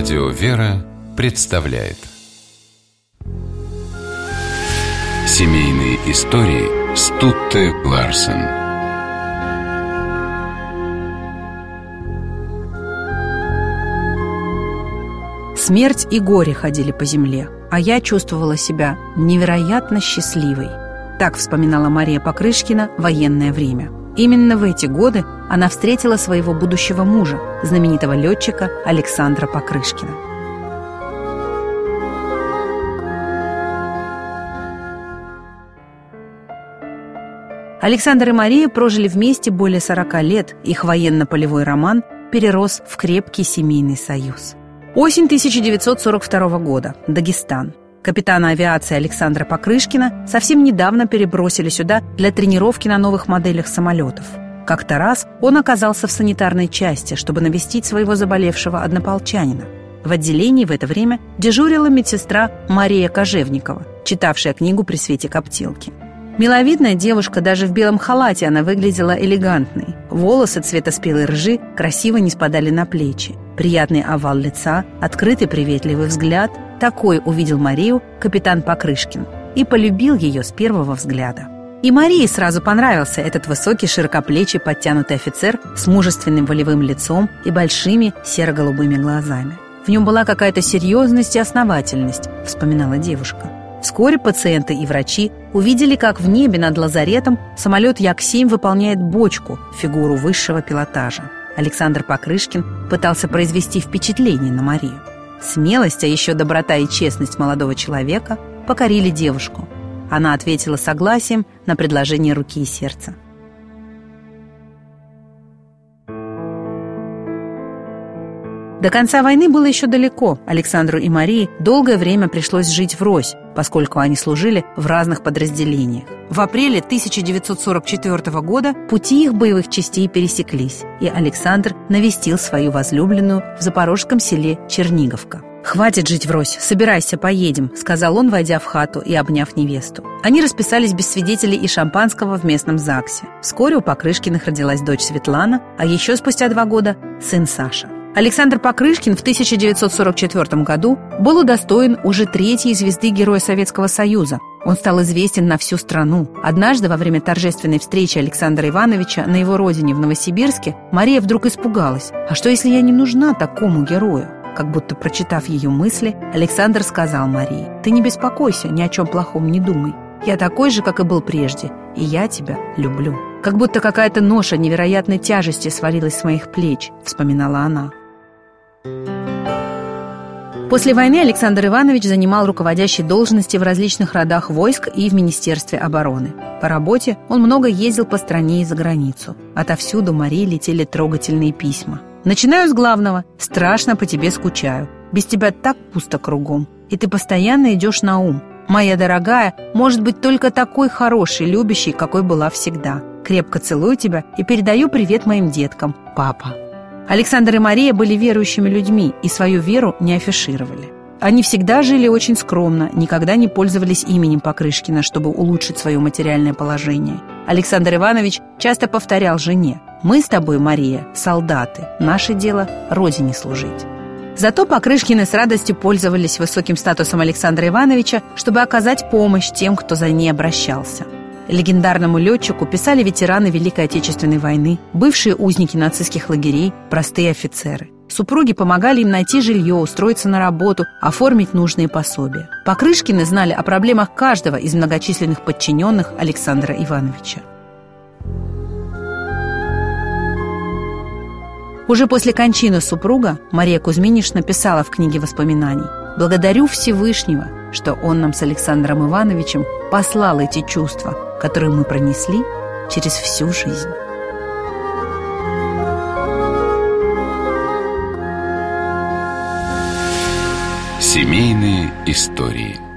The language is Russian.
Радио «Вера» представляет Семейные истории Стутте Ларсен Смерть и горе ходили по земле, а я чувствовала себя невероятно счастливой. Так вспоминала Мария Покрышкина военное время. Именно в эти годы она встретила своего будущего мужа, знаменитого летчика Александра Покрышкина. Александр и Мария прожили вместе более 40 лет. Их военно-полевой роман перерос в крепкий семейный союз. Осень 1942 года. Дагестан. Капитана авиации Александра Покрышкина совсем недавно перебросили сюда для тренировки на новых моделях самолетов. Как-то раз он оказался в санитарной части, чтобы навестить своего заболевшего однополчанина. В отделении в это время дежурила медсестра Мария Кожевникова, читавшая книгу при свете коптилки. Миловидная девушка, даже в белом халате она выглядела элегантной. Волосы цвета спелой ржи красиво не спадали на плечи. Приятный овал лица, открытый приветливый взгляд. Такой увидел Марию капитан Покрышкин и полюбил ее с первого взгляда. И Марии сразу понравился этот высокий, широкоплечий, подтянутый офицер с мужественным волевым лицом и большими серо-голубыми глазами. В нем была какая-то серьезность и основательность, вспоминала девушка. Вскоре пациенты и врачи увидели, как в небе над лазаретом самолет Як-7 выполняет бочку, фигуру высшего пилотажа. Александр Покрышкин пытался произвести впечатление на Марию. Смелость, а еще доброта и честность молодого человека покорили девушку – она ответила согласием на предложение руки и сердца. До конца войны было еще далеко. Александру и Марии долгое время пришлось жить врозь, поскольку они служили в разных подразделениях. В апреле 1944 года пути их боевых частей пересеклись, и Александр навестил свою возлюбленную в запорожском селе Черниговка. «Хватит жить врозь, собирайся, поедем», — сказал он, войдя в хату и обняв невесту. Они расписались без свидетелей и шампанского в местном ЗАГСе. Вскоре у Покрышкиных родилась дочь Светлана, а еще спустя два года — сын Саша. Александр Покрышкин в 1944 году был удостоен уже третьей звезды Героя Советского Союза. Он стал известен на всю страну. Однажды во время торжественной встречи Александра Ивановича на его родине в Новосибирске Мария вдруг испугалась. «А что, если я не нужна такому герою?» Как будто прочитав ее мысли, Александр сказал Марии, «Ты не беспокойся, ни о чем плохом не думай. Я такой же, как и был прежде, и я тебя люблю». Как будто какая-то ноша невероятной тяжести свалилась с моих плеч, вспоминала она. После войны Александр Иванович занимал руководящие должности в различных родах войск и в Министерстве обороны. По работе он много ездил по стране и за границу. Отовсюду Марии летели трогательные письма – Начинаю с главного. Страшно по тебе скучаю. Без тебя так пусто кругом. И ты постоянно идешь на ум. Моя дорогая, может быть только такой хороший, любящий, какой была всегда. Крепко целую тебя и передаю привет моим деткам. Папа. Александр и Мария были верующими людьми и свою веру не афишировали. Они всегда жили очень скромно, никогда не пользовались именем Покрышкина, чтобы улучшить свое материальное положение. Александр Иванович часто повторял жене мы с тобой, Мария, солдаты. Наше дело – Родине служить. Зато Покрышкины с радостью пользовались высоким статусом Александра Ивановича, чтобы оказать помощь тем, кто за ней обращался. Легендарному летчику писали ветераны Великой Отечественной войны, бывшие узники нацистских лагерей, простые офицеры. Супруги помогали им найти жилье, устроиться на работу, оформить нужные пособия. Покрышкины знали о проблемах каждого из многочисленных подчиненных Александра Ивановича. Уже после кончины супруга Мария Кузьминишна писала в книге воспоминаний «Благодарю Всевышнего, что Он нам с Александром Ивановичем послал эти чувства, которые мы пронесли через всю жизнь». Семейные истории –